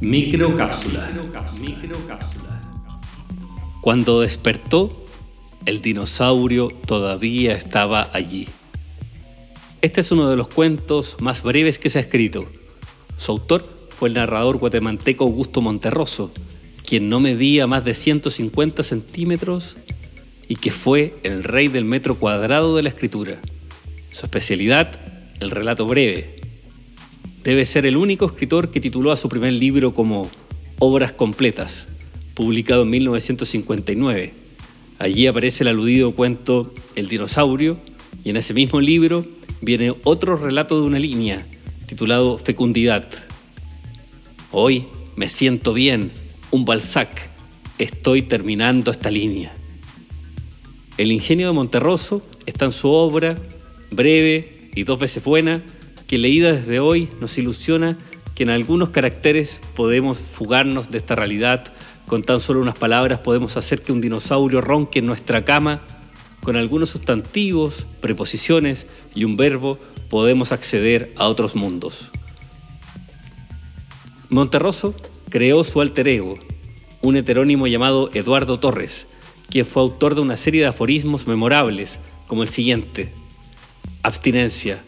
Microcápsula. Cuando despertó, el dinosaurio todavía estaba allí. Este es uno de los cuentos más breves que se ha escrito. Su autor fue el narrador guatemalteco Augusto Monterroso, quien no medía más de 150 centímetros y que fue el rey del metro cuadrado de la escritura. Su especialidad, el relato breve. Debe ser el único escritor que tituló a su primer libro como Obras Completas, publicado en 1959. Allí aparece el aludido cuento El dinosaurio y en ese mismo libro viene otro relato de una línea titulado Fecundidad. Hoy me siento bien, un Balzac, estoy terminando esta línea. El ingenio de Monterroso está en su obra, breve y dos veces buena, que leída desde hoy nos ilusiona que en algunos caracteres podemos fugarnos de esta realidad, con tan solo unas palabras podemos hacer que un dinosaurio ronque en nuestra cama, con algunos sustantivos, preposiciones y un verbo podemos acceder a otros mundos. Monterroso creó su alter ego, un heterónimo llamado Eduardo Torres, quien fue autor de una serie de aforismos memorables, como el siguiente. Abstinencia.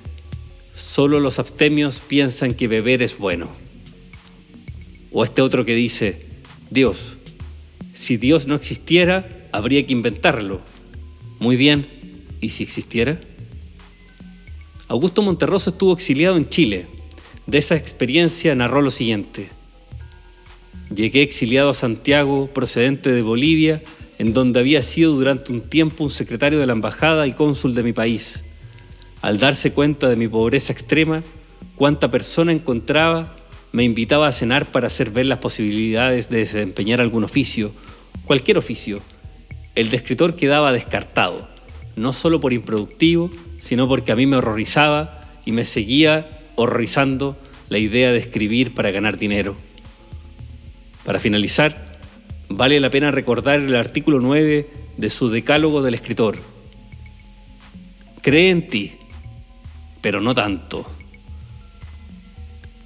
Solo los abstemios piensan que beber es bueno. O este otro que dice, Dios. Si Dios no existiera, habría que inventarlo. Muy bien, ¿y si existiera? Augusto Monterroso estuvo exiliado en Chile. De esa experiencia narró lo siguiente. Llegué exiliado a Santiago procedente de Bolivia en donde había sido durante un tiempo un secretario de la embajada y cónsul de mi país. Al darse cuenta de mi pobreza extrema, cuánta persona encontraba, me invitaba a cenar para hacer ver las posibilidades de desempeñar algún oficio, cualquier oficio. El de escritor quedaba descartado, no solo por improductivo, sino porque a mí me horrorizaba y me seguía horrorizando la idea de escribir para ganar dinero. Para finalizar, vale la pena recordar el artículo 9 de su Decálogo del Escritor. Cree en ti, pero no tanto.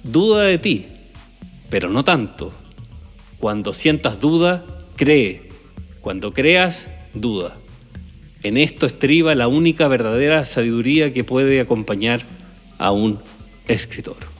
Duda de ti, pero no tanto. Cuando sientas duda, cree. Cuando creas, duda. En esto estriba la única verdadera sabiduría que puede acompañar a un escritor.